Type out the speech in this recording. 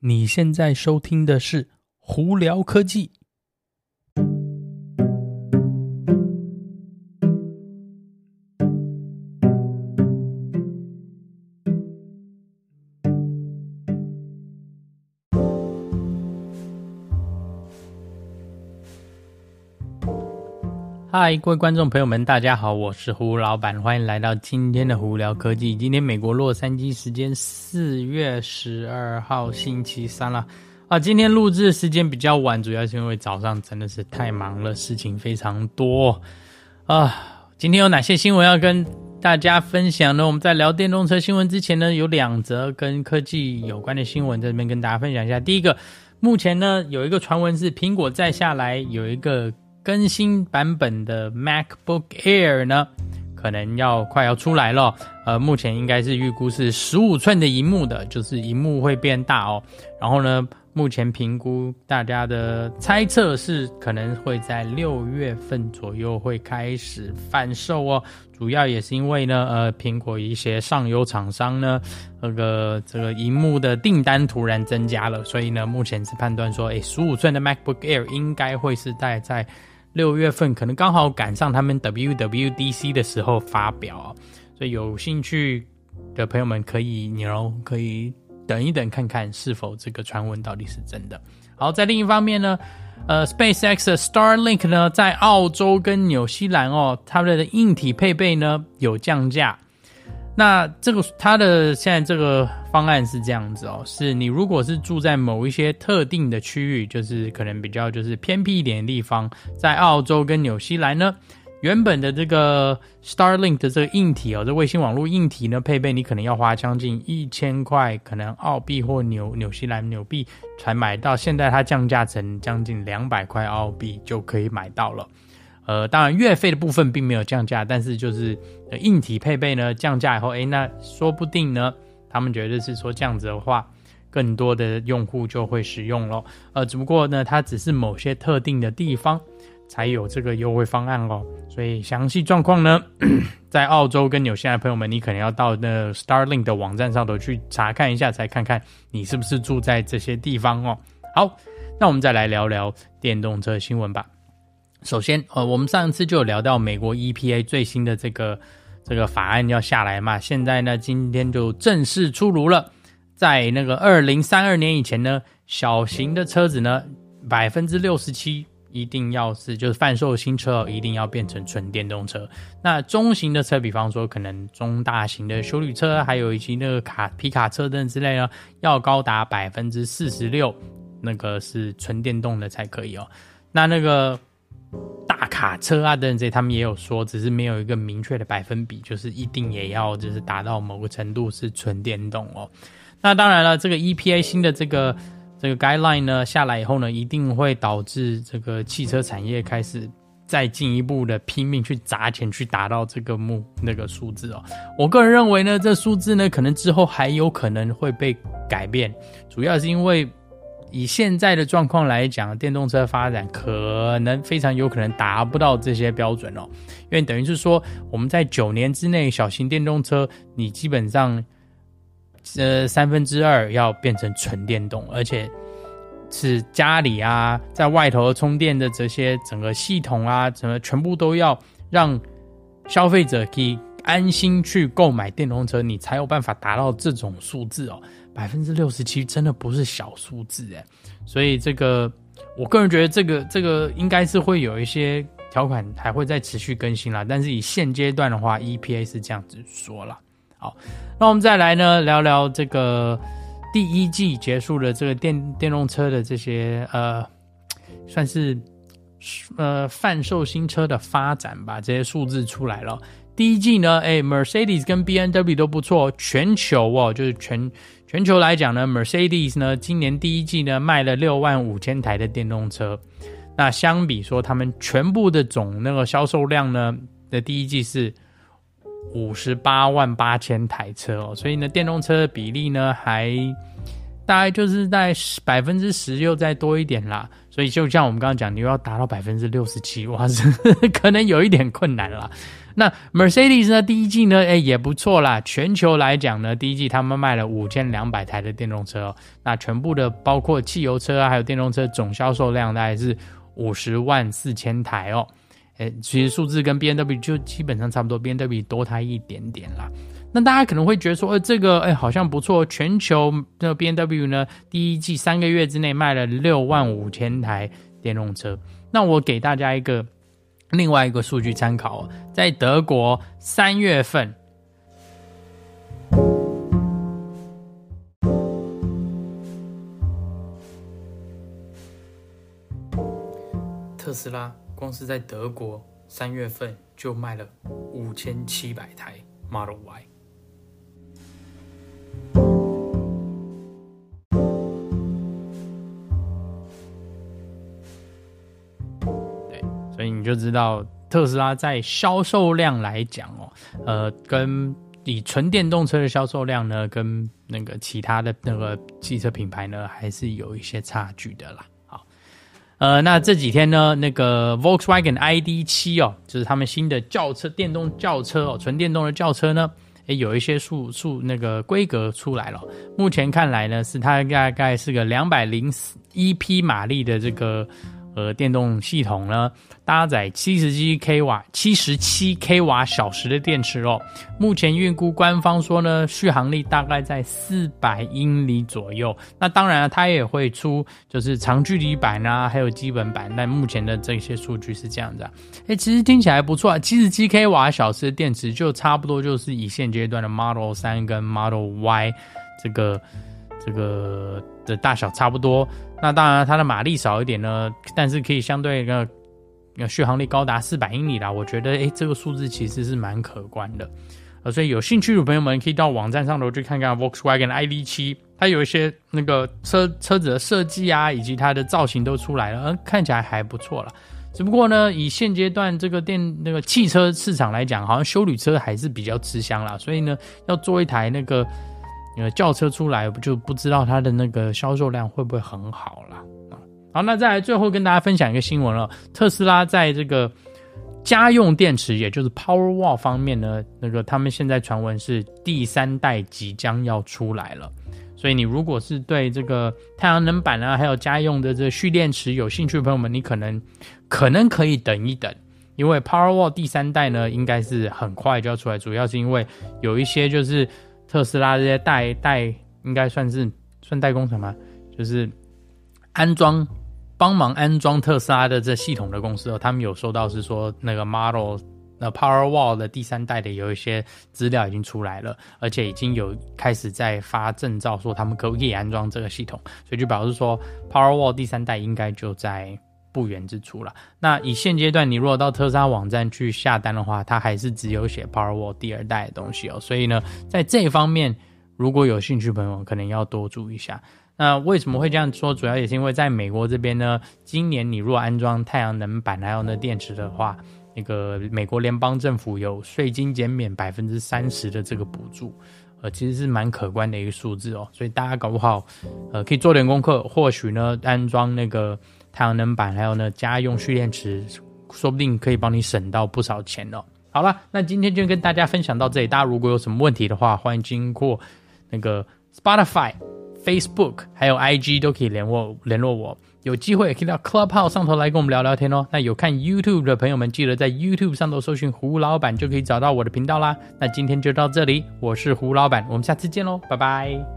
你现在收听的是《胡聊科技》。嗨，各位观众朋友们，大家好，我是胡老板，欢迎来到今天的胡聊科技。今天美国洛杉矶时间四月十二号星期三了啊，今天录制时间比较晚，主要是因为早上真的是太忙了，事情非常多啊。今天有哪些新闻要跟大家分享呢？我们在聊电动车新闻之前呢，有两则跟科技有关的新闻在这边跟大家分享一下。第一个，目前呢有一个传闻是苹果再下来有一个。更新版本的 MacBook Air 呢，可能要快要出来了。呃，目前应该是预估是十五寸的荧幕的，就是荧幕会变大哦。然后呢，目前评估大家的猜测是可能会在六月份左右会开始贩售哦。主要也是因为呢，呃，苹果一些上游厂商呢，那个这个荧幕的订单突然增加了，所以呢，目前是判断说，诶，十五寸的 MacBook Air 应该会是带在。六月份可能刚好赶上他们 WWDC 的时候发表，所以有兴趣的朋友们可以，你哦可以等一等看看是否这个传闻到底是真的。好，在另一方面呢，呃，SpaceX 的 Starlink 呢，在澳洲跟纽西兰哦，他们的硬体配备呢有降价。那这个它的现在这个方案是这样子哦，是你如果是住在某一些特定的区域，就是可能比较就是偏僻一点的地方，在澳洲跟纽西兰呢，原本的这个 Starlink 的这个硬体哦，这卫星网络硬体呢配备，你可能要花将近一千块，可能澳币或纽纽西兰纽币才买到，现在它降价成将近两百块澳币就可以买到了。呃，当然月费的部分并没有降价，但是就是硬体配备呢降价以后，诶，那说不定呢，他们觉得是说这样子的话，更多的用户就会使用咯。呃，只不过呢，它只是某些特定的地方才有这个优惠方案哦。所以详细状况呢，在澳洲跟纽西兰朋友们，你可能要到那 Starlink 的网站上头去查看一下，才看看你是不是住在这些地方哦。好，那我们再来聊聊电动车新闻吧。首先，呃，我们上一次就有聊到美国 EPA 最新的这个这个法案要下来嘛，现在呢，今天就正式出炉了。在那个二零三二年以前呢，小型的车子呢，百分之六十七一定要是就是贩售新车一定要变成纯电动车。那中型的车，比方说可能中大型的修理车，还有以及那个卡皮卡车等之类呢，要高达百分之四十六，那个是纯电动的才可以哦。那那个。大卡车啊等等这些，他们也有说，只是没有一个明确的百分比，就是一定也要就是达到某个程度是纯电动哦。那当然了，这个 EPA 新的这个这个 guideline 呢下来以后呢，一定会导致这个汽车产业开始再进一步的拼命去砸钱去达到这个目那个数字哦。我个人认为呢，这数字呢可能之后还有可能会被改变，主要是因为。以现在的状况来讲，电动车发展可能非常有可能达不到这些标准哦，因为等于是说，我们在九年之内，小型电动车你基本上，呃，三分之二要变成纯电动，而且是家里啊，在外头充电的这些整个系统啊，什么全部都要让消费者可以安心去购买电动车，你才有办法达到这种数字哦。百分之六十七真的不是小数字诶，所以这个我个人觉得这个这个应该是会有一些条款还会再持续更新啦。但是以现阶段的话，EPA 是这样子说了。好，那我们再来呢聊聊这个第一季结束的这个电电动车的这些呃，算是呃贩售新车的发展吧。这些数字出来了，第一季呢，诶 Mercedes 跟 BMW 都不错，全球哦就是全。全球来讲呢，Mercedes 呢，今年第一季呢卖了六万五千台的电动车，那相比说他们全部的总那个销售量呢的第一季是五十八万八千台车哦，所以呢电动车的比例呢还大概就是在百分之十又再多一点啦，所以就像我们刚刚讲，你又要达到百分之六十七，哇，是 可能有一点困难啦。那 Mercedes 呢，第一季呢，哎也不错啦。全球来讲呢，第一季他们卖了五千两百台的电动车。那全部的包括汽油车啊，还有电动车总销售量大概是五十万四千台哦。哎，其实数字跟 BMW 就基本上差不多，BMW 多它一点点啦。那大家可能会觉得说，呃，这个哎好像不错，全球的 BMW 呢，第一季三个月之内卖了六万五千台电动车。那我给大家一个另外一个数据参考，在德国三月份，特斯拉光是在德国三月份就卖了五千七百台 Model Y。就知道特斯拉在销售量来讲哦，呃，跟以纯电动车的销售量呢，跟那个其他的那个汽车品牌呢，还是有一些差距的啦。好，呃，那这几天呢，那个 Volkswagen ID.7 哦，就是他们新的轿车电动轿车哦，纯电动的轿车呢，也，有一些数数那个规格出来了。目前看来呢，是它大概是个两百零一匹马力的这个。和，电动系统呢，搭载七十七 k 瓦、七十七 k 瓦小时的电池哦。目前预估官方说呢，续航力大概在四百英里左右。那当然了，它也会出就是长距离版啊，还有基本版。但目前的这些数据是这样子啊。哎，其实听起来不错啊，七十七 k 瓦小时的电池就差不多就是以现阶段的 Model 3跟 Model Y 这个这个的大小差不多。那当然，它的马力少一点呢，但是可以相对的续航力高达四百英里啦。我觉得，诶，这个数字其实是蛮可观的。呃，所以有兴趣的朋友们可以到网站上头去看看 Volkswagen ID.7，它有一些那个车车子的设计啊，以及它的造型都出来了，呃，看起来还不错了。只不过呢，以现阶段这个电那个汽车市场来讲，好像休旅车还是比较吃香啦。所以呢，要做一台那个。因为，轿车出来就不知道它的那个销售量会不会很好了啊。好，那再来最后跟大家分享一个新闻了，特斯拉在这个家用电池，也就是 Powerwall 方面呢，那个他们现在传闻是第三代即将要出来了。所以你如果是对这个太阳能板啊，还有家用的这蓄电池有兴趣的朋友们，你可能可能可以等一等，因为 Powerwall 第三代呢应该是很快就要出来，主要是因为有一些就是。特斯拉这些代代应该算是算代工厂吗？就是安装帮忙安装特斯拉的这系统的公司哦，他们有收到是说那个 Model 那 Powerwall 的第三代的有一些资料已经出来了，而且已经有开始在发证照，说他们可不可以安装这个系统，所以就表示说 Powerwall 第三代应该就在。不远之处了。那以现阶段，你如果到特斯拉网站去下单的话，它还是只有写 Powerwall 第二代的东西哦。所以呢，在这一方面，如果有兴趣朋友，可能要多注意一下。那为什么会这样说？主要也是因为在美国这边呢，今年你如果安装太阳能板还有那电池的话，那个美国联邦政府有税金减免百分之三十的这个补助，呃，其实是蛮可观的一个数字哦。所以大家搞不好，呃，可以做点功课，或许呢，安装那个。太阳能板，还有呢，家用蓄电池，说不定可以帮你省到不少钱哦。好了，那今天就跟大家分享到这里。大家如果有什么问题的话，欢迎经过那个 Spotify、Facebook 还有 IG 都可以联络联络我。有机会也可以到 Clubhouse 上头来跟我们聊聊天哦。那有看 YouTube 的朋友们，记得在 YouTube 上头搜寻胡老板，就可以找到我的频道啦。那今天就到这里，我是胡老板，我们下次见喽，拜拜。